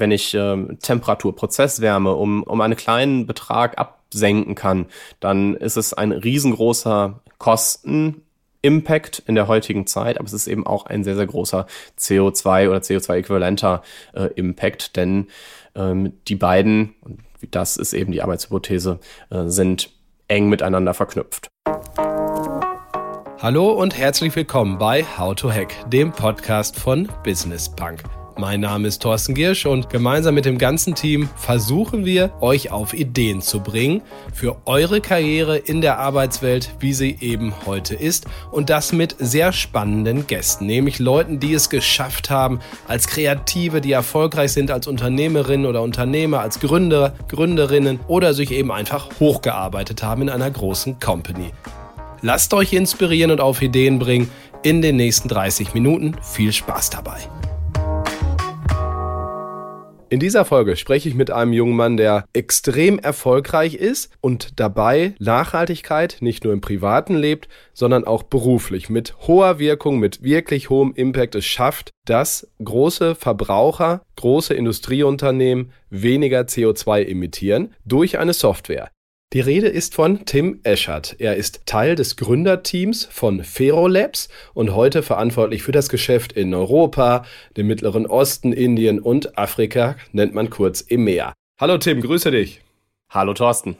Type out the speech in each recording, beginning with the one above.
wenn ich ähm, Temperatur, Prozesswärme um, um einen kleinen Betrag absenken kann, dann ist es ein riesengroßer Kosten Impact in der heutigen Zeit, aber es ist eben auch ein sehr, sehr großer CO2 oder CO2-äquivalenter äh, Impact, denn ähm, die beiden, und das ist eben die Arbeitshypothese, äh, sind eng miteinander verknüpft. Hallo und herzlich willkommen bei How to Hack, dem Podcast von Business Punk. Mein Name ist Thorsten Giersch und gemeinsam mit dem ganzen Team versuchen wir, euch auf Ideen zu bringen für eure Karriere in der Arbeitswelt, wie sie eben heute ist. Und das mit sehr spannenden Gästen, nämlich Leuten, die es geschafft haben, als Kreative, die erfolgreich sind als Unternehmerinnen oder Unternehmer, als Gründer, Gründerinnen oder sich eben einfach hochgearbeitet haben in einer großen Company. Lasst euch inspirieren und auf Ideen bringen in den nächsten 30 Minuten. Viel Spaß dabei. In dieser Folge spreche ich mit einem jungen Mann, der extrem erfolgreich ist und dabei Nachhaltigkeit nicht nur im Privaten lebt, sondern auch beruflich mit hoher Wirkung, mit wirklich hohem Impact es schafft, dass große Verbraucher, große Industrieunternehmen weniger CO2 emittieren durch eine Software. Die Rede ist von Tim Eschert. Er ist Teil des Gründerteams von Ferolabs und heute verantwortlich für das Geschäft in Europa, dem Mittleren Osten, Indien und Afrika, nennt man kurz EMEA. Hallo Tim, grüße dich. Hallo Thorsten.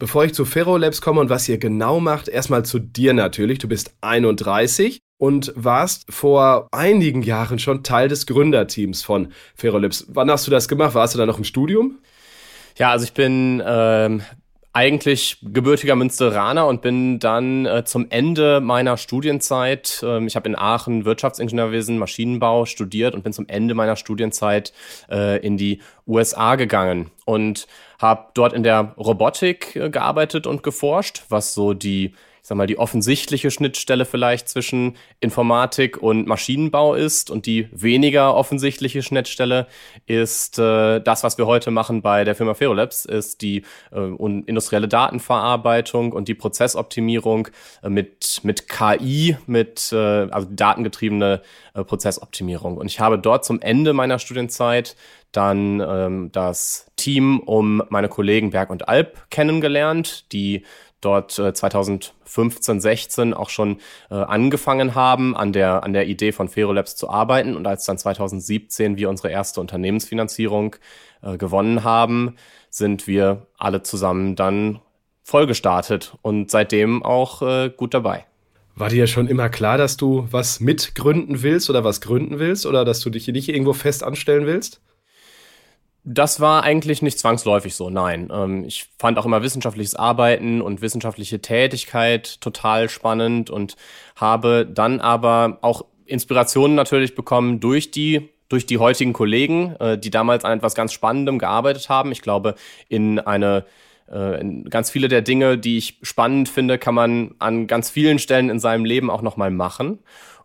Bevor ich zu Ferolabs komme und was ihr genau macht, erstmal zu dir natürlich. Du bist 31 und warst vor einigen Jahren schon Teil des Gründerteams von Ferolabs. Wann hast du das gemacht? Warst du da noch im Studium? Ja, also ich bin ähm, eigentlich gebürtiger Münsteraner und bin dann äh, zum Ende meiner Studienzeit, äh, ich habe in Aachen Wirtschaftsingenieurwesen, Maschinenbau studiert und bin zum Ende meiner Studienzeit äh, in die USA gegangen und habe dort in der Robotik äh, gearbeitet und geforscht, was so die sag mal, die offensichtliche Schnittstelle vielleicht zwischen Informatik und Maschinenbau ist und die weniger offensichtliche Schnittstelle ist äh, das, was wir heute machen bei der Firma Ferolabs, ist die äh, industrielle Datenverarbeitung und die Prozessoptimierung äh, mit, mit KI, mit äh, also datengetriebene äh, Prozessoptimierung. Und ich habe dort zum Ende meiner Studienzeit dann ähm, das Team um meine Kollegen Berg und Alp kennengelernt, die dort äh, 2015, 16 auch schon äh, angefangen haben, an der, an der Idee von Ferolabs zu arbeiten. Und als dann 2017 wir unsere erste Unternehmensfinanzierung äh, gewonnen haben, sind wir alle zusammen dann voll gestartet und seitdem auch äh, gut dabei. War dir schon immer klar, dass du was mitgründen willst oder was gründen willst oder dass du dich nicht irgendwo fest anstellen willst? Das war eigentlich nicht zwangsläufig so, nein. Ähm, ich fand auch immer wissenschaftliches Arbeiten und wissenschaftliche Tätigkeit total spannend und habe dann aber auch Inspirationen natürlich bekommen durch die durch die heutigen Kollegen, äh, die damals an etwas ganz Spannendem gearbeitet haben. Ich glaube, in eine äh, ganz viele der Dinge, die ich spannend finde, kann man an ganz vielen Stellen in seinem Leben auch nochmal machen.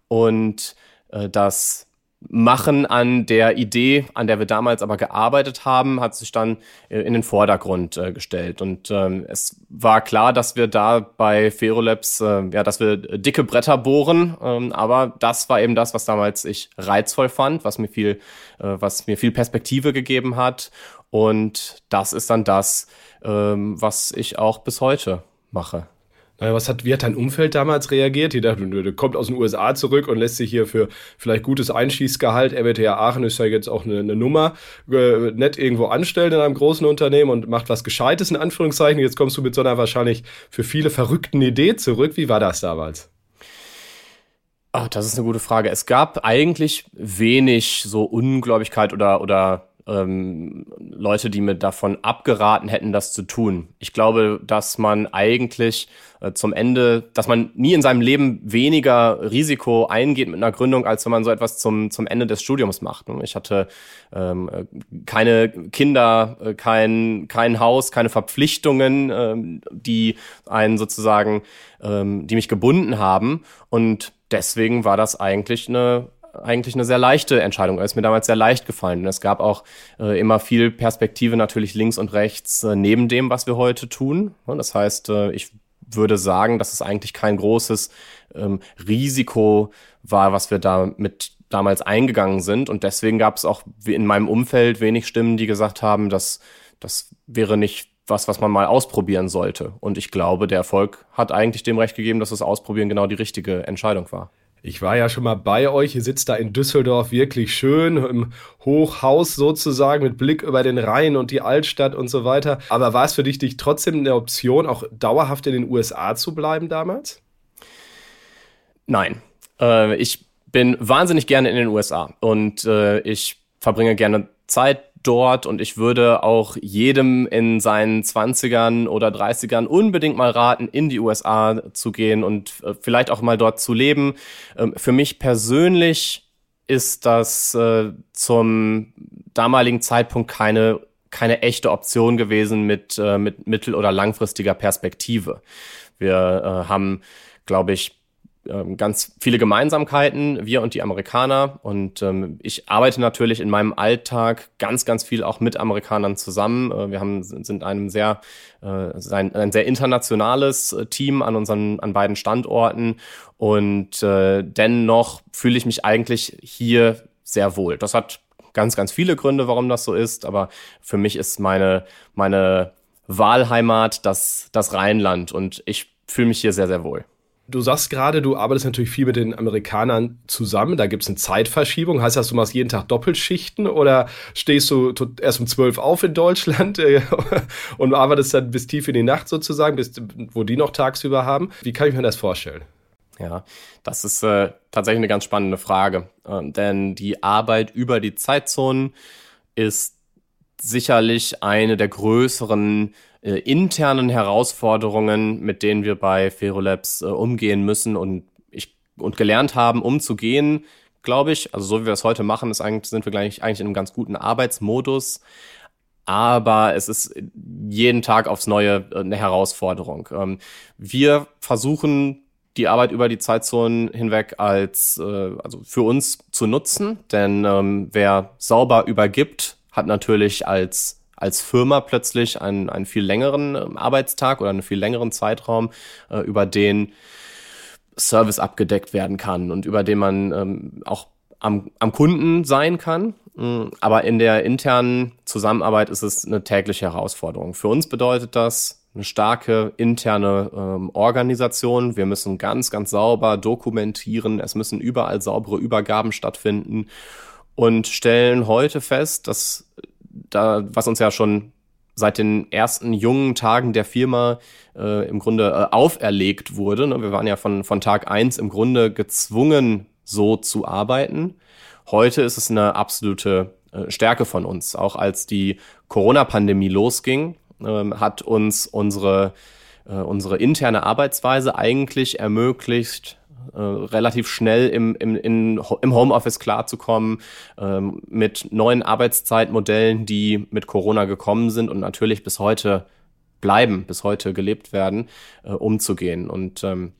Und äh, das Machen an der Idee, an der wir damals aber gearbeitet haben, hat sich dann äh, in den Vordergrund äh, gestellt. Und ähm, es war klar, dass wir da bei Ferolabs, äh, ja, dass wir dicke Bretter bohren. Ähm, aber das war eben das, was damals ich reizvoll fand, was mir viel, äh, was mir viel Perspektive gegeben hat. Und das ist dann das, ähm, was ich auch bis heute mache. Naja, was hat, wie hat dein Umfeld damals reagiert? Die dachten, der kommt aus den USA zurück und lässt sich hier für vielleicht gutes Einschießgehalt, RWTH Aachen ist ja jetzt auch eine, eine Nummer, äh, nett irgendwo anstellen in einem großen Unternehmen und macht was Gescheites in Anführungszeichen. Jetzt kommst du mit so einer wahrscheinlich für viele verrückten Idee zurück. Wie war das damals? Ach, das ist eine gute Frage. Es gab eigentlich wenig so Ungläubigkeit oder, oder ähm, Leute, die mir davon abgeraten hätten, das zu tun. Ich glaube, dass man eigentlich äh, zum Ende, dass man nie in seinem Leben weniger Risiko eingeht mit einer Gründung, als wenn man so etwas zum, zum Ende des Studiums macht. Ich hatte ähm, keine Kinder, äh, kein, kein Haus, keine Verpflichtungen, ähm, die einen sozusagen, ähm, die mich gebunden haben. Und deswegen war das eigentlich eine eigentlich eine sehr leichte Entscheidung. Es ist mir damals sehr leicht gefallen. Und es gab auch äh, immer viel Perspektive natürlich links und rechts äh, neben dem, was wir heute tun. Und das heißt, äh, ich würde sagen, dass es eigentlich kein großes ähm, Risiko war, was wir da mit damals eingegangen sind. Und deswegen gab es auch in meinem Umfeld wenig Stimmen, die gesagt haben, dass das wäre nicht was, was man mal ausprobieren sollte. Und ich glaube, der Erfolg hat eigentlich dem Recht gegeben, dass das Ausprobieren genau die richtige Entscheidung war. Ich war ja schon mal bei euch. Ihr sitzt da in Düsseldorf wirklich schön im Hochhaus sozusagen mit Blick über den Rhein und die Altstadt und so weiter. Aber war es für dich, dich trotzdem eine Option, auch dauerhaft in den USA zu bleiben damals? Nein. Äh, ich bin wahnsinnig gerne in den USA und äh, ich verbringe gerne Zeit dort und ich würde auch jedem in seinen 20ern oder 30ern unbedingt mal raten, in die USA zu gehen und äh, vielleicht auch mal dort zu leben. Ähm, für mich persönlich ist das äh, zum damaligen Zeitpunkt keine keine echte Option gewesen mit, äh, mit mittel- oder langfristiger Perspektive. Wir äh, haben, glaube ich, ähm, ganz viele Gemeinsamkeiten, wir und die Amerikaner. Und ähm, ich arbeite natürlich in meinem Alltag ganz, ganz viel auch mit Amerikanern zusammen. Äh, wir haben, sind einem sehr, äh, ein, ein sehr internationales äh, Team an unseren, an beiden Standorten. Und äh, dennoch fühle ich mich eigentlich hier sehr wohl. Das hat ganz, ganz viele Gründe, warum das so ist. Aber für mich ist meine, meine Wahlheimat das, das Rheinland. Und ich fühle mich hier sehr, sehr wohl. Du sagst gerade, du arbeitest natürlich viel mit den Amerikanern zusammen. Da gibt es eine Zeitverschiebung. Heißt das, du machst jeden Tag Doppelschichten oder stehst du erst um zwölf auf in Deutschland äh, und arbeitest dann bis tief in die Nacht sozusagen, bis, wo die noch tagsüber haben? Wie kann ich mir das vorstellen? Ja, das ist äh, tatsächlich eine ganz spannende Frage. Ähm, denn die Arbeit über die Zeitzonen ist sicherlich eine der größeren äh, internen Herausforderungen, mit denen wir bei Ferolabs äh, umgehen müssen und ich und gelernt haben, umzugehen, glaube ich. Also so wie wir es heute machen, ist eigentlich, sind wir gleich eigentlich in einem ganz guten Arbeitsmodus. Aber es ist jeden Tag aufs Neue äh, eine Herausforderung. Ähm, wir versuchen die Arbeit über die Zeitzonen hinweg als äh, also für uns zu nutzen, denn ähm, wer sauber übergibt, hat natürlich als als Firma plötzlich einen, einen viel längeren ähm, Arbeitstag oder einen viel längeren Zeitraum, äh, über den Service abgedeckt werden kann und über den man ähm, auch am, am Kunden sein kann. Mm, aber in der internen Zusammenarbeit ist es eine tägliche Herausforderung. Für uns bedeutet das eine starke interne ähm, Organisation. Wir müssen ganz, ganz sauber dokumentieren. Es müssen überall saubere Übergaben stattfinden und stellen heute fest, dass da, was uns ja schon seit den ersten jungen Tagen der Firma äh, im Grunde äh, auferlegt wurde. Ne? Wir waren ja von, von Tag eins im Grunde gezwungen, so zu arbeiten. Heute ist es eine absolute äh, Stärke von uns. Auch als die Corona-Pandemie losging, ähm, hat uns unsere, äh, unsere interne Arbeitsweise eigentlich ermöglicht, äh, relativ schnell im, im, in, im Homeoffice klarzukommen, ähm, mit neuen Arbeitszeitmodellen, die mit Corona gekommen sind und natürlich bis heute bleiben, bis heute gelebt werden, äh, umzugehen. Und ähm,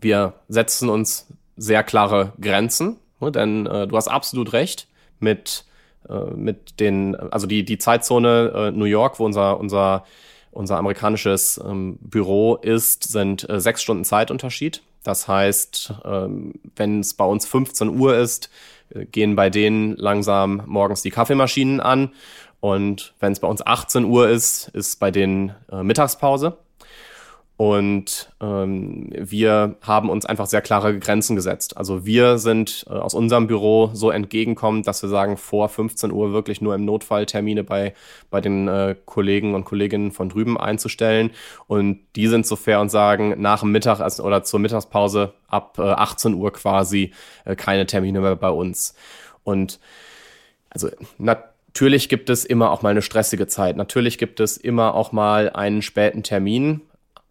wir setzen uns sehr klare Grenzen, ne, denn äh, du hast absolut recht mit, äh, mit den, also die, die Zeitzone äh, New York, wo unser, unser, unser amerikanisches ähm, Büro ist, sind äh, sechs Stunden Zeitunterschied. Das heißt, ähm, wenn es bei uns 15 Uhr ist, äh, gehen bei denen langsam morgens die Kaffeemaschinen an. Und wenn es bei uns 18 Uhr ist, ist bei denen äh, Mittagspause. Und ähm, wir haben uns einfach sehr klare Grenzen gesetzt. Also wir sind äh, aus unserem Büro so entgegenkommend, dass wir sagen, vor 15 Uhr wirklich nur im Notfall Termine bei, bei den äh, Kollegen und Kolleginnen von drüben einzustellen. Und die sind so fair und sagen, nach dem Mittag also, oder zur Mittagspause ab äh, 18 Uhr quasi äh, keine Termine mehr bei uns. Und also Natürlich gibt es immer auch mal eine stressige Zeit. Natürlich gibt es immer auch mal einen späten Termin.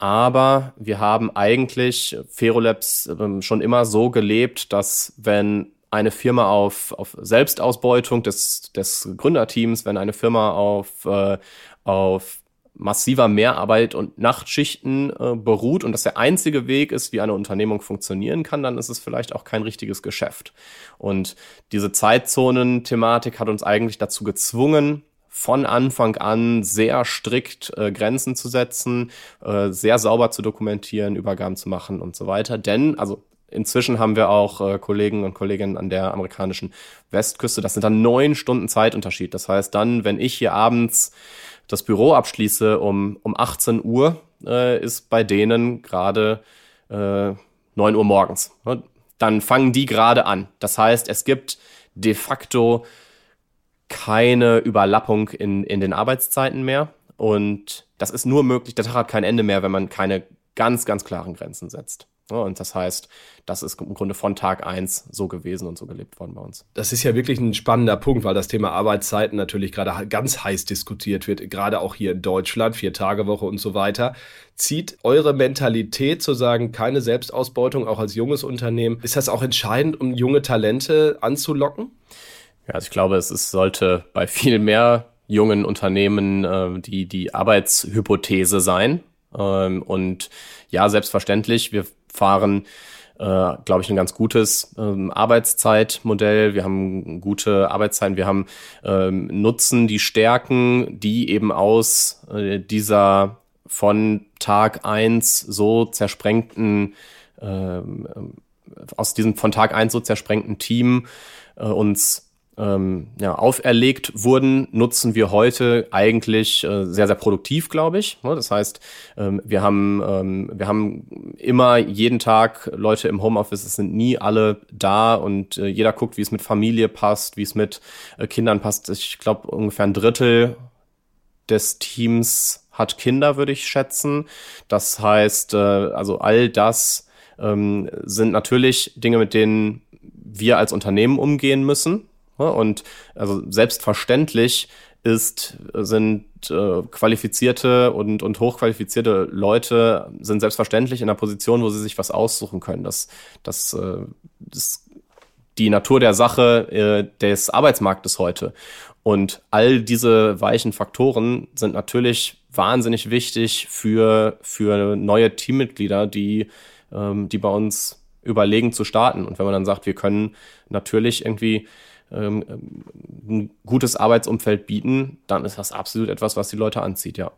Aber wir haben eigentlich Ferolabs ähm, schon immer so gelebt, dass wenn eine Firma auf, auf Selbstausbeutung des, des Gründerteams, wenn eine Firma auf, äh, auf massiver Mehrarbeit und Nachtschichten äh, beruht und das der einzige Weg ist, wie eine Unternehmung funktionieren kann, dann ist es vielleicht auch kein richtiges Geschäft. Und diese Zeitzonen-Thematik hat uns eigentlich dazu gezwungen, von Anfang an sehr strikt äh, Grenzen zu setzen, äh, sehr sauber zu dokumentieren, Übergaben zu machen und so weiter. Denn, also inzwischen haben wir auch äh, Kollegen und Kolleginnen an der amerikanischen Westküste. Das sind dann neun Stunden Zeitunterschied. Das heißt dann, wenn ich hier abends das Büro abschließe um, um 18 Uhr, äh, ist bei denen gerade äh, 9 Uhr morgens. Dann fangen die gerade an. Das heißt, es gibt de facto keine Überlappung in, in den Arbeitszeiten mehr. Und das ist nur möglich, der Tag hat kein Ende mehr, wenn man keine ganz, ganz klaren Grenzen setzt. Und das heißt, das ist im Grunde von Tag eins so gewesen und so gelebt worden bei uns. Das ist ja wirklich ein spannender Punkt, weil das Thema Arbeitszeiten natürlich gerade ganz heiß diskutiert wird, gerade auch hier in Deutschland, Vier-Tage-Woche und so weiter. Zieht eure Mentalität zu sagen, keine Selbstausbeutung, auch als junges Unternehmen, ist das auch entscheidend, um junge Talente anzulocken? Ja, also ich glaube, es ist, sollte bei viel mehr jungen Unternehmen äh, die, die Arbeitshypothese sein. Ähm, und ja, selbstverständlich, wir fahren, äh, glaube ich, ein ganz gutes ähm, Arbeitszeitmodell. Wir haben gute Arbeitszeiten. Wir haben ähm, nutzen die Stärken, die eben aus äh, dieser von Tag eins so zersprengten, äh, aus diesem von Tag eins so zersprengten Team äh, uns ähm, ja, auferlegt wurden, nutzen wir heute eigentlich äh, sehr, sehr produktiv, glaube ich. Das heißt, ähm, wir, haben, ähm, wir haben immer jeden Tag Leute im Homeoffice, es sind nie alle da und äh, jeder guckt, wie es mit Familie passt, wie es mit äh, Kindern passt. Ich glaube, ungefähr ein Drittel des Teams hat Kinder, würde ich schätzen. Das heißt, äh, also all das ähm, sind natürlich Dinge, mit denen wir als Unternehmen umgehen müssen. Ne? Und also selbstverständlich ist, sind äh, qualifizierte und, und hochqualifizierte Leute sind selbstverständlich in einer Position, wo sie sich was aussuchen können. Das, das, äh, das die Natur der Sache äh, des Arbeitsmarktes heute. Und all diese weichen Faktoren sind natürlich wahnsinnig wichtig für, für neue Teammitglieder, die, ähm, die bei uns überlegen zu starten. Und wenn man dann sagt, wir können natürlich irgendwie ähm, ein gutes Arbeitsumfeld bieten, dann ist das absolut etwas, was die Leute anzieht, ja.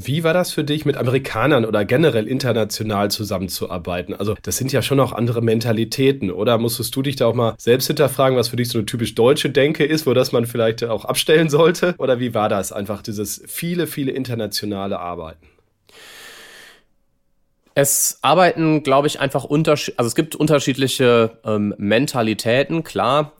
Wie war das für dich, mit Amerikanern oder generell international zusammenzuarbeiten? Also, das sind ja schon auch andere Mentalitäten, oder? Musstest du dich da auch mal selbst hinterfragen, was für dich so eine typisch deutsche Denke ist, wo das man vielleicht auch abstellen sollte? Oder wie war das einfach, dieses viele, viele internationale Arbeiten? Es arbeiten, glaube ich, einfach unterschiedliche, also es gibt unterschiedliche ähm, Mentalitäten, klar.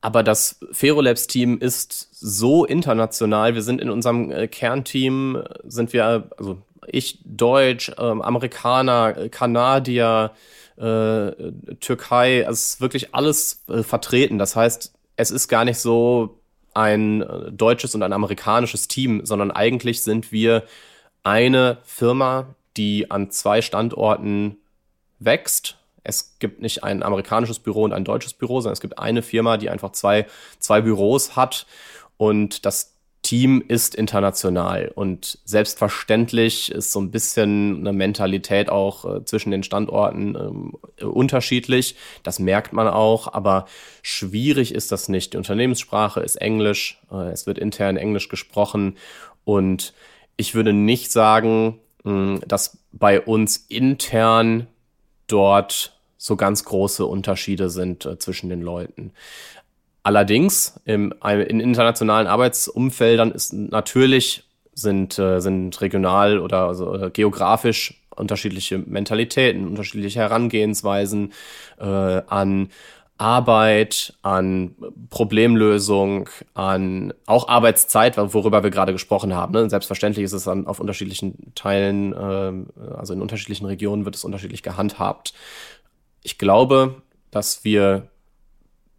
Aber das Ferolabs-Team ist so international. Wir sind in unserem äh, Kernteam, sind wir, also ich Deutsch, äh, Amerikaner, Kanadier, äh, Türkei, also es ist wirklich alles äh, vertreten. Das heißt, es ist gar nicht so ein äh, deutsches und ein amerikanisches Team, sondern eigentlich sind wir eine Firma, die an zwei Standorten wächst es gibt nicht ein amerikanisches Büro und ein deutsches Büro, sondern es gibt eine Firma, die einfach zwei, zwei Büros hat. Und das Team ist international. Und selbstverständlich ist so ein bisschen eine Mentalität auch äh, zwischen den Standorten äh, unterschiedlich. Das merkt man auch, aber schwierig ist das nicht. Die Unternehmenssprache ist Englisch, äh, es wird intern Englisch gesprochen. Und ich würde nicht sagen, mh, dass bei uns intern dort so ganz große Unterschiede sind äh, zwischen den Leuten. Allerdings im, in internationalen Arbeitsumfeldern ist natürlich sind, äh, sind regional oder also, äh, geografisch unterschiedliche Mentalitäten, unterschiedliche Herangehensweisen äh, an Arbeit, an Problemlösung, an auch Arbeitszeit, worüber wir gerade gesprochen haben. Ne? Selbstverständlich ist es dann auf unterschiedlichen Teilen, äh, also in unterschiedlichen Regionen wird es unterschiedlich gehandhabt ich glaube, dass wir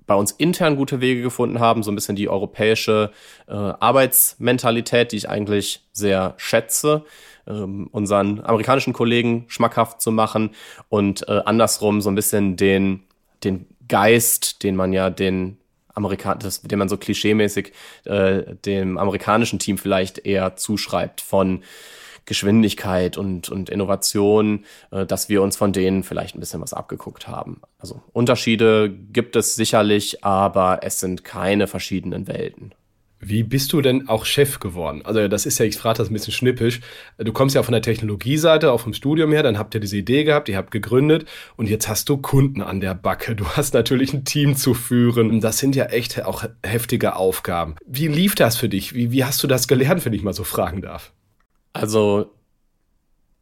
bei uns intern gute Wege gefunden haben, so ein bisschen die europäische äh, Arbeitsmentalität, die ich eigentlich sehr schätze, ähm, unseren amerikanischen Kollegen schmackhaft zu machen und äh, andersrum so ein bisschen den, den Geist, den man ja den Amerikan das, den man so klischeemäßig äh, dem amerikanischen Team vielleicht eher zuschreibt von Geschwindigkeit und, und Innovation, äh, dass wir uns von denen vielleicht ein bisschen was abgeguckt haben. Also Unterschiede gibt es sicherlich, aber es sind keine verschiedenen Welten. Wie bist du denn auch Chef geworden? Also das ist ja, ich frage das ein bisschen schnippisch. Du kommst ja von der Technologieseite, auch vom Studium her, dann habt ihr diese Idee gehabt, ihr habt gegründet und jetzt hast du Kunden an der Backe. Du hast natürlich ein Team zu führen. Das sind ja echt auch heftige Aufgaben. Wie lief das für dich? Wie, wie hast du das gelernt, wenn ich mal so fragen darf? Also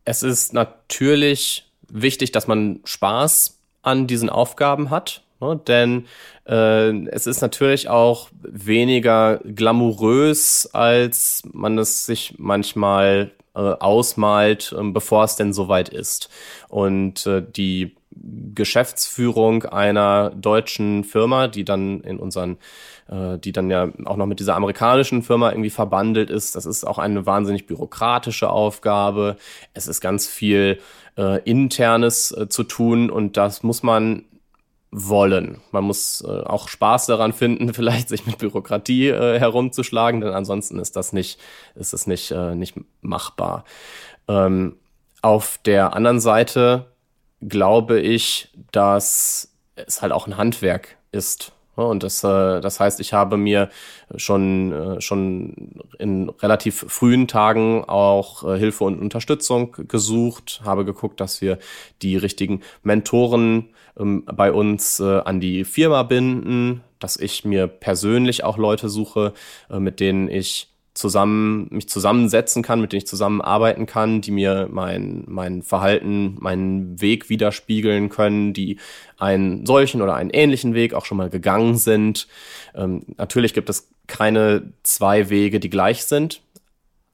es ist natürlich wichtig, dass man Spaß an diesen Aufgaben hat. Ne? Denn äh, es ist natürlich auch weniger glamourös, als man es sich manchmal äh, ausmalt, äh, bevor es denn soweit ist. Und äh, die Geschäftsführung einer deutschen Firma, die dann in unseren, äh, die dann ja auch noch mit dieser amerikanischen Firma irgendwie verbandelt ist, das ist auch eine wahnsinnig bürokratische Aufgabe. Es ist ganz viel äh, internes äh, zu tun und das muss man wollen. Man muss äh, auch Spaß daran finden, vielleicht sich mit Bürokratie äh, herumzuschlagen, denn ansonsten ist das nicht, ist es nicht, äh, nicht machbar. Ähm, auf der anderen Seite glaube ich, dass es halt auch ein Handwerk ist. Und das, äh, das heißt, ich habe mir schon, äh, schon in relativ frühen Tagen auch äh, Hilfe und Unterstützung gesucht, habe geguckt, dass wir die richtigen Mentoren ähm, bei uns an die Firma binden, dass ich mir persönlich auch Leute suche, mit denen ich zusammen, mich zusammensetzen kann, mit denen ich zusammenarbeiten kann, die mir mein, mein Verhalten, meinen Weg widerspiegeln können, die einen solchen oder einen ähnlichen Weg auch schon mal gegangen sind. Ähm, natürlich gibt es keine zwei Wege, die gleich sind.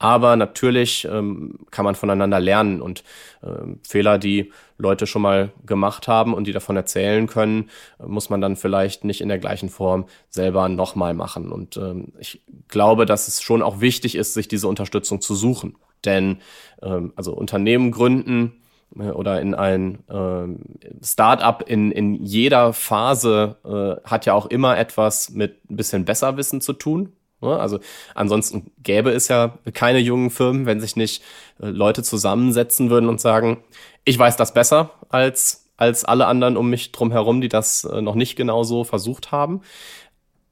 Aber natürlich ähm, kann man voneinander lernen und ähm, Fehler, die Leute schon mal gemacht haben und die davon erzählen können, muss man dann vielleicht nicht in der gleichen Form selber nochmal machen. Und ähm, ich glaube, dass es schon auch wichtig ist, sich diese Unterstützung zu suchen. Denn ähm, also Unternehmen gründen äh, oder in ein äh, Startup in, in jeder Phase äh, hat ja auch immer etwas mit ein bisschen Besserwissen zu tun. Ne? Also ansonsten gäbe es ja keine jungen Firmen, wenn sich nicht äh, Leute zusammensetzen würden und sagen, ich weiß das besser als als alle anderen um mich drum herum, die das äh, noch nicht genau so versucht haben.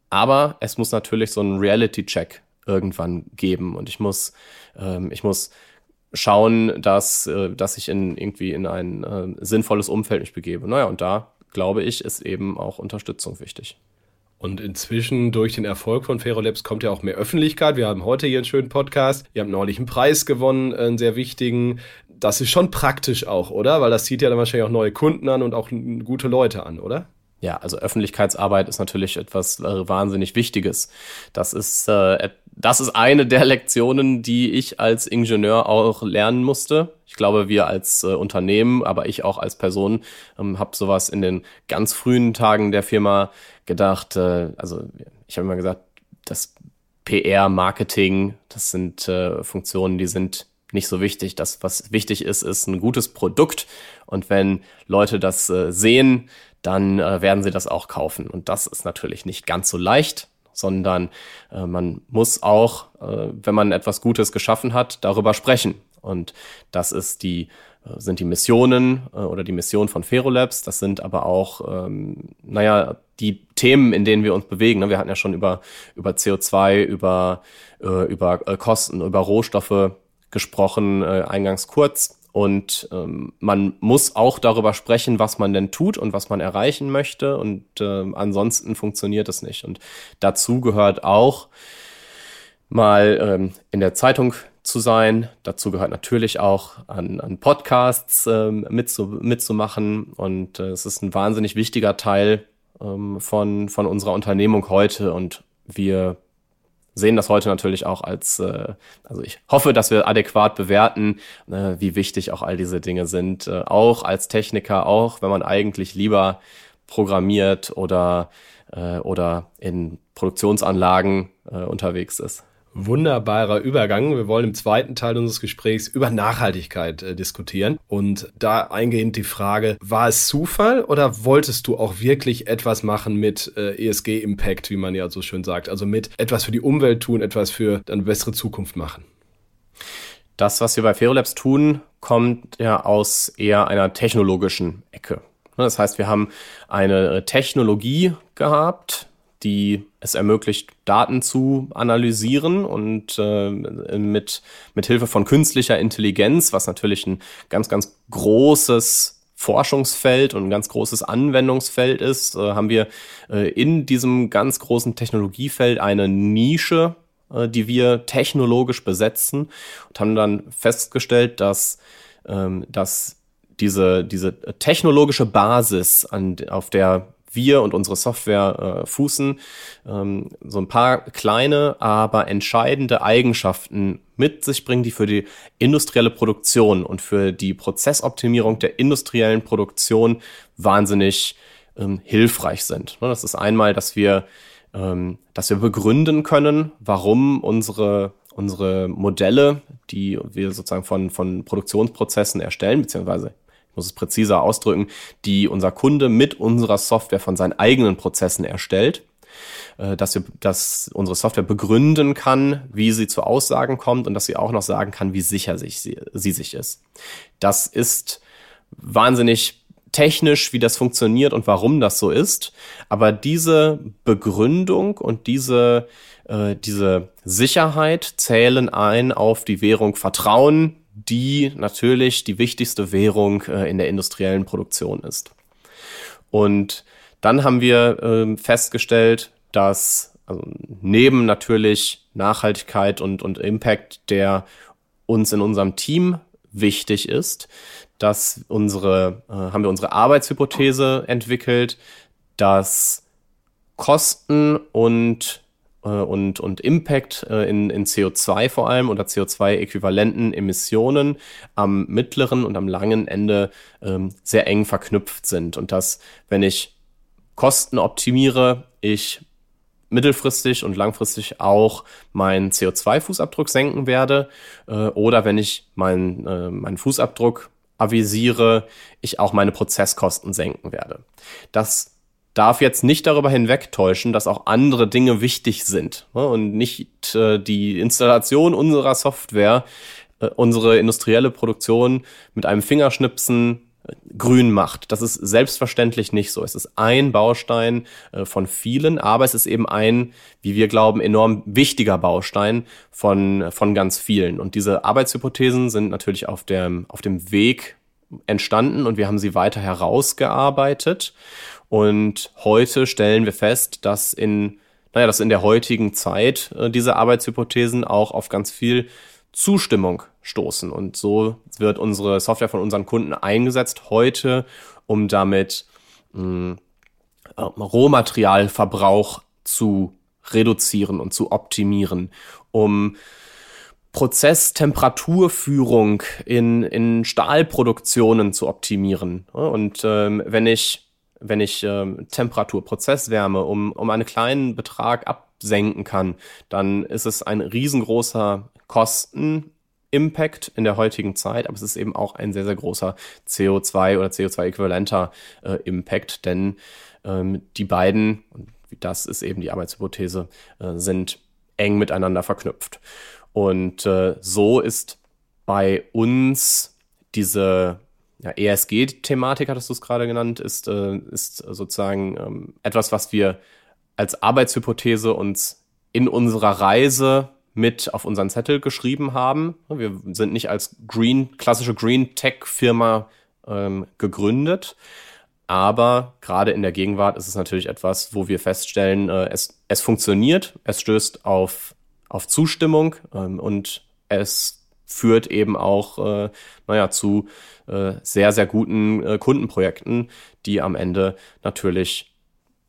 Aber es muss natürlich so einen Reality-Check irgendwann geben und ich muss, ähm, ich muss schauen, dass, äh, dass ich in irgendwie in ein äh, sinnvolles Umfeld mich begebe. Naja, und da glaube ich, ist eben auch Unterstützung wichtig. Und inzwischen durch den Erfolg von Ferolabs kommt ja auch mehr Öffentlichkeit. Wir haben heute hier einen schönen Podcast. Ihr habt neulich einen Preis gewonnen, einen sehr wichtigen. Das ist schon praktisch auch, oder? Weil das zieht ja dann wahrscheinlich auch neue Kunden an und auch gute Leute an, oder? Ja, also Öffentlichkeitsarbeit ist natürlich etwas äh, wahnsinnig Wichtiges. Das ist, äh, das ist eine der Lektionen, die ich als Ingenieur auch lernen musste. Ich glaube, wir als äh, Unternehmen, aber ich auch als Person, ähm, habe sowas in den ganz frühen Tagen der Firma gedacht. Äh, also ich habe immer gesagt, das PR, Marketing, das sind äh, Funktionen, die sind nicht so wichtig. Das, was wichtig ist, ist ein gutes Produkt. Und wenn Leute das äh, sehen, dann äh, werden sie das auch kaufen. Und das ist natürlich nicht ganz so leicht, sondern äh, man muss auch, äh, wenn man etwas Gutes geschaffen hat, darüber sprechen. Und das ist die, äh, sind die Missionen äh, oder die Mission von Ferolabs. Das sind aber auch, ähm, naja, die Themen, in denen wir uns bewegen. Ne? Wir hatten ja schon über, über CO2, über, äh, über äh, Kosten, über Rohstoffe gesprochen, äh, eingangs kurz. Und ähm, man muss auch darüber sprechen, was man denn tut und was man erreichen möchte. Und äh, ansonsten funktioniert es nicht. Und dazu gehört auch mal ähm, in der Zeitung zu sein. Dazu gehört natürlich auch an, an Podcasts ähm, mitzu, mitzumachen. Und äh, es ist ein wahnsinnig wichtiger Teil ähm, von, von unserer Unternehmung heute. Und wir sehen das heute natürlich auch als, äh, also ich hoffe, dass wir adäquat bewerten, äh, wie wichtig auch all diese Dinge sind. Äh, auch als Techniker, auch wenn man eigentlich lieber programmiert oder, äh, oder in Produktionsanlagen äh, unterwegs ist. Wunderbarer Übergang. Wir wollen im zweiten Teil unseres Gesprächs über Nachhaltigkeit äh, diskutieren und da eingehend die Frage, war es Zufall oder wolltest du auch wirklich etwas machen mit äh, ESG-Impact, wie man ja so schön sagt, also mit etwas für die Umwelt tun, etwas für eine bessere Zukunft machen? Das, was wir bei Ferolabs tun, kommt ja aus eher einer technologischen Ecke. Das heißt, wir haben eine Technologie gehabt, die es ermöglicht, Daten zu analysieren und äh, mit, mit Hilfe von künstlicher Intelligenz, was natürlich ein ganz, ganz großes Forschungsfeld und ein ganz großes Anwendungsfeld ist, äh, haben wir äh, in diesem ganz großen Technologiefeld eine Nische, äh, die wir technologisch besetzen und haben dann festgestellt, dass, ähm, dass diese, diese technologische Basis, an, auf der wir und unsere Software äh, fußen, ähm, so ein paar kleine, aber entscheidende Eigenschaften mit sich bringen, die für die industrielle Produktion und für die Prozessoptimierung der industriellen Produktion wahnsinnig ähm, hilfreich sind. Ne, das ist einmal, dass wir, ähm, dass wir begründen können, warum unsere unsere Modelle, die wir sozusagen von, von Produktionsprozessen erstellen, beziehungsweise ich muss es präziser ausdrücken, die unser Kunde mit unserer Software von seinen eigenen Prozessen erstellt, äh, dass, wir, dass unsere Software begründen kann, wie sie zu Aussagen kommt und dass sie auch noch sagen kann, wie sicher sich sie, sie sich ist. Das ist wahnsinnig technisch, wie das funktioniert und warum das so ist. Aber diese Begründung und diese, äh, diese Sicherheit zählen ein auf die Währung Vertrauen, die natürlich die wichtigste Währung äh, in der industriellen Produktion ist. Und dann haben wir äh, festgestellt, dass also neben natürlich Nachhaltigkeit und, und Impact, der uns in unserem Team wichtig ist, dass unsere, äh, haben wir unsere Arbeitshypothese entwickelt, dass Kosten und und, und Impact äh, in, in CO2 vor allem oder CO2-äquivalenten Emissionen am mittleren und am langen Ende ähm, sehr eng verknüpft sind. Und dass, wenn ich Kosten optimiere, ich mittelfristig und langfristig auch meinen CO2-Fußabdruck senken werde. Äh, oder wenn ich meinen, äh, meinen Fußabdruck avisiere, ich auch meine Prozesskosten senken werde. Das darf jetzt nicht darüber hinwegtäuschen, dass auch andere Dinge wichtig sind ne? und nicht äh, die Installation unserer Software äh, unsere industrielle Produktion mit einem Fingerschnipsen äh, grün macht. Das ist selbstverständlich nicht so. Es ist ein Baustein von vielen, aber es ist eben ein, wie wir glauben, enorm wichtiger Baustein von, von ganz vielen. Und diese Arbeitshypothesen sind natürlich auf dem, auf dem Weg entstanden und wir haben sie weiter herausgearbeitet. Und heute stellen wir fest, dass in, naja, dass in der heutigen Zeit äh, diese Arbeitshypothesen auch auf ganz viel Zustimmung stoßen. Und so wird unsere Software von unseren Kunden eingesetzt heute, um damit mh, äh, Rohmaterialverbrauch zu reduzieren und zu optimieren, um Prozesstemperaturführung in, in Stahlproduktionen zu optimieren. Und ähm, wenn ich wenn ich ähm, Temperatur, Prozesswärme um, um einen kleinen Betrag absenken kann, dann ist es ein riesengroßer Kosten-Impact in der heutigen Zeit, aber es ist eben auch ein sehr, sehr großer CO2 oder CO2-äquivalenter äh, Impact, denn ähm, die beiden, und das ist eben die Arbeitshypothese, äh, sind eng miteinander verknüpft. Und äh, so ist bei uns diese ja, ESG-Thematik, hattest du es gerade genannt, ist, äh, ist sozusagen ähm, etwas, was wir als Arbeitshypothese uns in unserer Reise mit auf unseren Zettel geschrieben haben. Wir sind nicht als Green, klassische Green Tech-Firma ähm, gegründet, aber gerade in der Gegenwart ist es natürlich etwas, wo wir feststellen, äh, es, es funktioniert, es stößt auf, auf Zustimmung ähm, und es führt eben auch, äh, naja, zu äh, sehr, sehr guten äh, Kundenprojekten, die am Ende natürlich,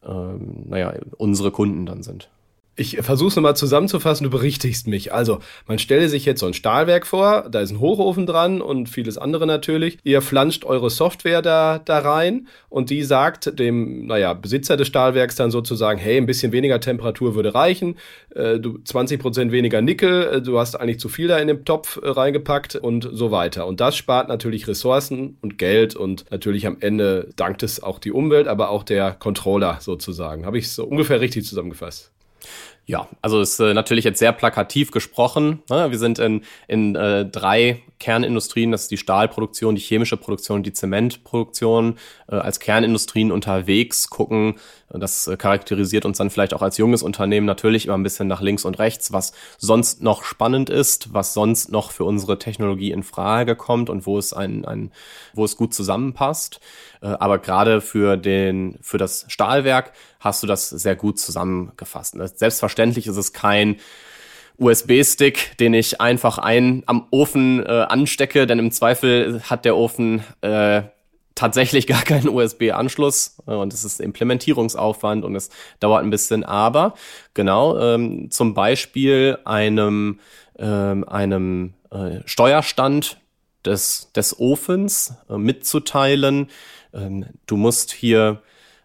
ähm, naja, unsere Kunden dann sind. Ich versuche es nochmal zusammenzufassen, du berichtigst mich. Also, man stelle sich jetzt so ein Stahlwerk vor, da ist ein Hochofen dran und vieles andere natürlich. Ihr flanscht eure Software da, da rein und die sagt dem, naja, Besitzer des Stahlwerks dann sozusagen, hey, ein bisschen weniger Temperatur würde reichen, äh, du 20% weniger Nickel, äh, du hast eigentlich zu viel da in den Topf äh, reingepackt und so weiter. Und das spart natürlich Ressourcen und Geld und natürlich am Ende dankt es auch die Umwelt, aber auch der Controller sozusagen. Habe ich es so ungefähr richtig zusammengefasst? Ja, also ist äh, natürlich jetzt sehr plakativ gesprochen. Ne? Wir sind in, in äh, drei Kernindustrien, das ist die Stahlproduktion, die chemische Produktion, die Zementproduktion, äh, als Kernindustrien unterwegs gucken. Das äh, charakterisiert uns dann vielleicht auch als junges Unternehmen natürlich immer ein bisschen nach links und rechts, was sonst noch spannend ist, was sonst noch für unsere Technologie in Frage kommt und wo es ein, ein wo es gut zusammenpasst. Äh, aber gerade für den, für das Stahlwerk hast du das sehr gut zusammengefasst. Selbstverständlich ist es kein USB-Stick, den ich einfach ein am Ofen äh, anstecke, denn im Zweifel hat der Ofen äh, tatsächlich gar keinen USB-Anschluss äh, und es ist Implementierungsaufwand und es dauert ein bisschen. Aber genau, ähm, zum Beispiel einem, ähm, einem äh, Steuerstand des, des Ofens äh, mitzuteilen. Ähm, du musst hier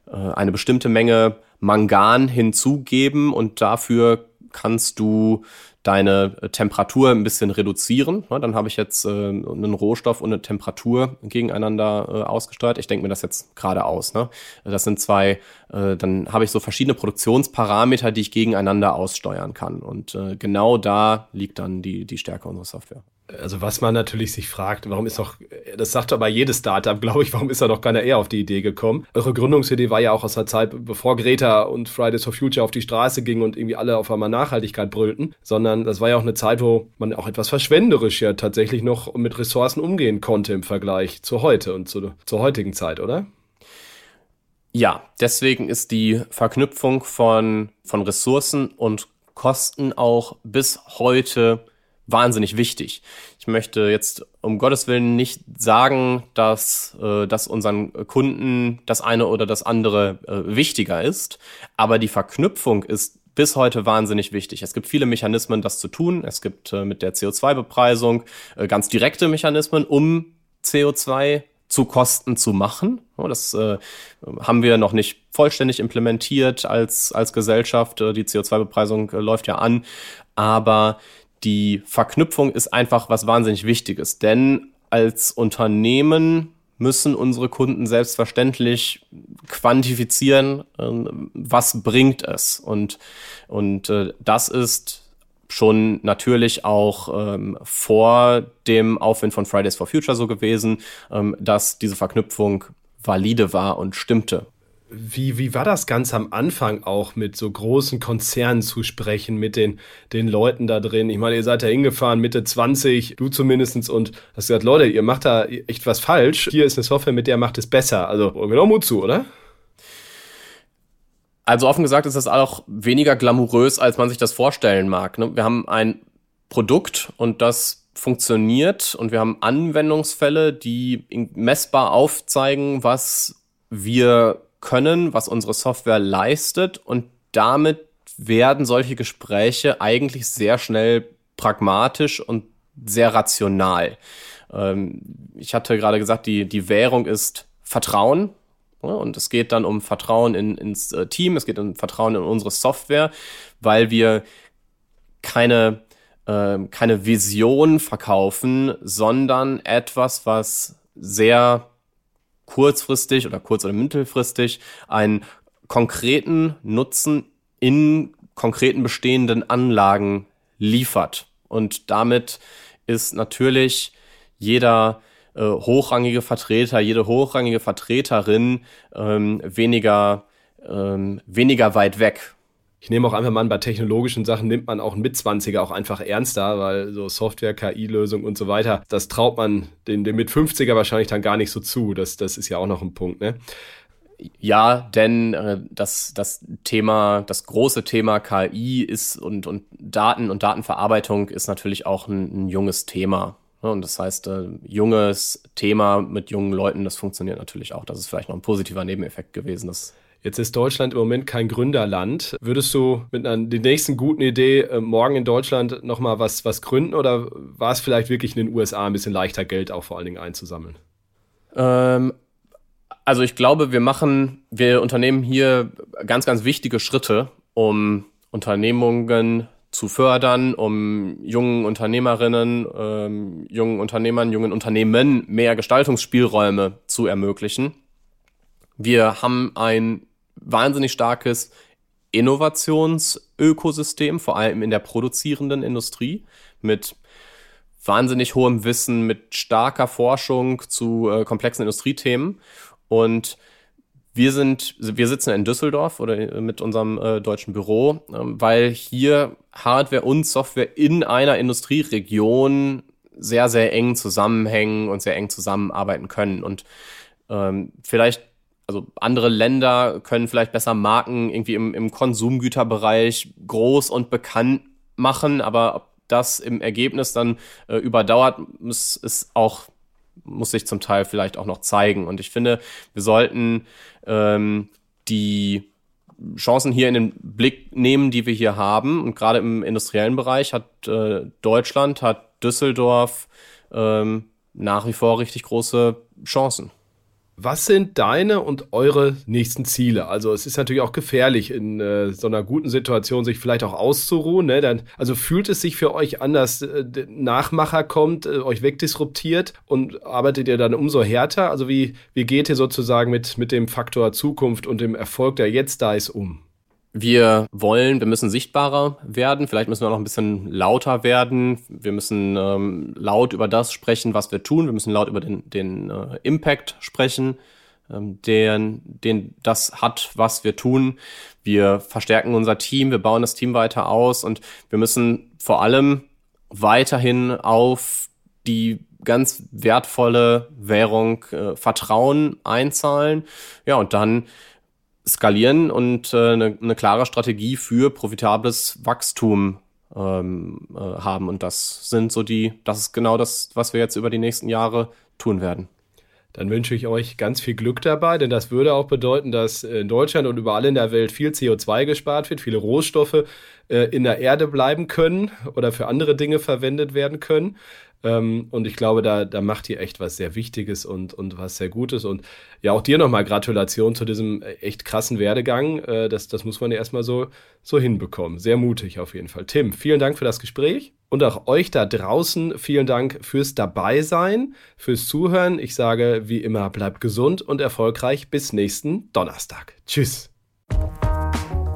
äh, eine bestimmte Menge Mangan hinzugeben und dafür kannst du deine Temperatur ein bisschen reduzieren. dann habe ich jetzt äh, einen Rohstoff und eine Temperatur gegeneinander äh, ausgesteuert. Ich denke mir das jetzt gerade aus. Ne? Das sind zwei, äh, dann habe ich so verschiedene Produktionsparameter, die ich gegeneinander aussteuern kann. Und äh, genau da liegt dann die, die Stärke unserer Software also was man natürlich sich fragt, warum ist doch, das sagt aber jedes Startup, glaube ich, warum ist da noch keiner eher auf die Idee gekommen? Eure Gründungsidee war ja auch aus der Zeit, bevor Greta und Fridays for Future auf die Straße gingen und irgendwie alle auf einmal Nachhaltigkeit brüllten, sondern das war ja auch eine Zeit, wo man auch etwas verschwenderisch ja tatsächlich noch mit Ressourcen umgehen konnte im Vergleich zu heute und zu, zur heutigen Zeit, oder? Ja, deswegen ist die Verknüpfung von, von Ressourcen und Kosten auch bis heute wahnsinnig wichtig. Ich möchte jetzt um Gottes Willen nicht sagen, dass, äh, dass unseren Kunden das eine oder das andere äh, wichtiger ist, aber die Verknüpfung ist bis heute wahnsinnig wichtig. Es gibt viele Mechanismen, das zu tun. Es gibt äh, mit der CO2-Bepreisung äh, ganz direkte Mechanismen, um CO2 zu Kosten zu machen. Das äh, haben wir noch nicht vollständig implementiert als, als Gesellschaft. Äh, die CO2-Bepreisung äh, läuft ja an. Aber die Verknüpfung ist einfach was wahnsinnig Wichtiges, denn als Unternehmen müssen unsere Kunden selbstverständlich quantifizieren, ähm, was bringt es. Und, und äh, das ist schon natürlich auch ähm, vor dem Aufwind von Fridays for Future so gewesen, ähm, dass diese Verknüpfung valide war und stimmte. Wie, wie war das ganz am Anfang auch mit so großen Konzernen zu sprechen, mit den, den Leuten da drin? Ich meine, ihr seid da hingefahren, Mitte 20, du zumindest, und hast gesagt, Leute, ihr macht da echt was falsch. Hier ist eine Software, mit der macht es besser. Also, genau Mut zu, oder? Also offen gesagt ist das auch weniger glamourös, als man sich das vorstellen mag. Ne? Wir haben ein Produkt und das funktioniert und wir haben Anwendungsfälle, die messbar aufzeigen, was wir können, was unsere Software leistet und damit werden solche Gespräche eigentlich sehr schnell pragmatisch und sehr rational. Ähm, ich hatte gerade gesagt, die, die Währung ist Vertrauen. und es geht dann um Vertrauen in, ins äh, Team, es geht um Vertrauen in unsere Software, weil wir keine, äh, keine Vision verkaufen, sondern etwas, was sehr kurzfristig oder kurz- oder mittelfristig einen konkreten Nutzen in konkreten bestehenden Anlagen liefert. Und damit ist natürlich jeder äh, hochrangige Vertreter, jede hochrangige Vertreterin ähm, weniger, ähm, weniger weit weg ich nehme auch einfach mal an, bei technologischen Sachen nimmt man auch einen Mitzwanziger auch einfach ernster, weil so Software, KI-Lösung und so weiter, das traut man den, den mit 50er wahrscheinlich dann gar nicht so zu. Das, das ist ja auch noch ein Punkt, ne? Ja, denn äh, das, das Thema, das große Thema KI ist und, und Daten und Datenverarbeitung ist natürlich auch ein, ein junges Thema. Ne? Und das heißt, äh, junges Thema mit jungen Leuten, das funktioniert natürlich auch. Das ist vielleicht noch ein positiver Nebeneffekt gewesen. Das Jetzt ist Deutschland im Moment kein Gründerland. Würdest du mit einer die nächsten guten Idee äh, morgen in Deutschland nochmal was, was gründen oder war es vielleicht wirklich in den USA ein bisschen leichter, Geld auch vor allen Dingen einzusammeln? Ähm, also ich glaube, wir machen, wir unternehmen hier ganz, ganz wichtige Schritte, um Unternehmungen zu fördern, um jungen Unternehmerinnen, ähm, jungen Unternehmern, jungen Unternehmen mehr Gestaltungsspielräume zu ermöglichen. Wir haben ein wahnsinnig starkes Innovationsökosystem, vor allem in der produzierenden Industrie, mit wahnsinnig hohem Wissen, mit starker Forschung zu äh, komplexen Industriethemen. Und wir sind, wir sitzen in Düsseldorf oder mit unserem äh, deutschen Büro, ähm, weil hier Hardware und Software in einer Industrieregion sehr, sehr eng zusammenhängen und sehr eng zusammenarbeiten können. Und ähm, vielleicht, also andere Länder können vielleicht besser Marken irgendwie im, im Konsumgüterbereich groß und bekannt machen, aber ob das im Ergebnis dann äh, überdauert, muss, ist auch muss sich zum Teil vielleicht auch noch zeigen. Und ich finde, wir sollten ähm, die Chancen hier in den Blick nehmen, die wir hier haben. Und gerade im industriellen Bereich hat äh, Deutschland, hat Düsseldorf ähm, nach wie vor richtig große Chancen. Was sind deine und eure nächsten Ziele? Also es ist natürlich auch gefährlich, in äh, so einer guten Situation sich vielleicht auch auszuruhen. Ne? Dann, also fühlt es sich für euch an, dass äh, Nachmacher kommt, äh, euch wegdisruptiert und arbeitet ihr dann umso härter? Also wie, wie geht ihr sozusagen mit, mit dem Faktor Zukunft und dem Erfolg, der jetzt da ist, um? Wir wollen, wir müssen sichtbarer werden, vielleicht müssen wir noch ein bisschen lauter werden. Wir müssen ähm, laut über das sprechen, was wir tun. Wir müssen laut über den, den äh, Impact sprechen, ähm, den, den das hat, was wir tun. Wir verstärken unser Team, wir bauen das Team weiter aus und wir müssen vor allem weiterhin auf die ganz wertvolle Währung äh, Vertrauen einzahlen. Ja, und dann skalieren und äh, eine, klare Strategie für profitables Wachstum ähm, äh, haben. Und das sind so die, das ist genau das, was wir jetzt über die nächsten Jahre tun werden. Dann wünsche ich euch ganz viel Glück dabei, denn das würde auch bedeuten, dass in Deutschland und überall in der Welt viel CO2 gespart wird, viele Rohstoffe äh, in der Erde bleiben können oder für andere Dinge verwendet werden können. Ähm, und ich glaube, da, da macht ihr echt was sehr Wichtiges und, und was sehr Gutes. Und ja, auch dir nochmal Gratulation zu diesem echt krassen Werdegang. Äh, das, das muss man ja erstmal so, so hinbekommen. Sehr mutig auf jeden Fall. Tim, vielen Dank für das Gespräch. Und auch euch da draußen vielen Dank fürs Dabeisein, fürs Zuhören. Ich sage wie immer, bleibt gesund und erfolgreich bis nächsten Donnerstag. Tschüss.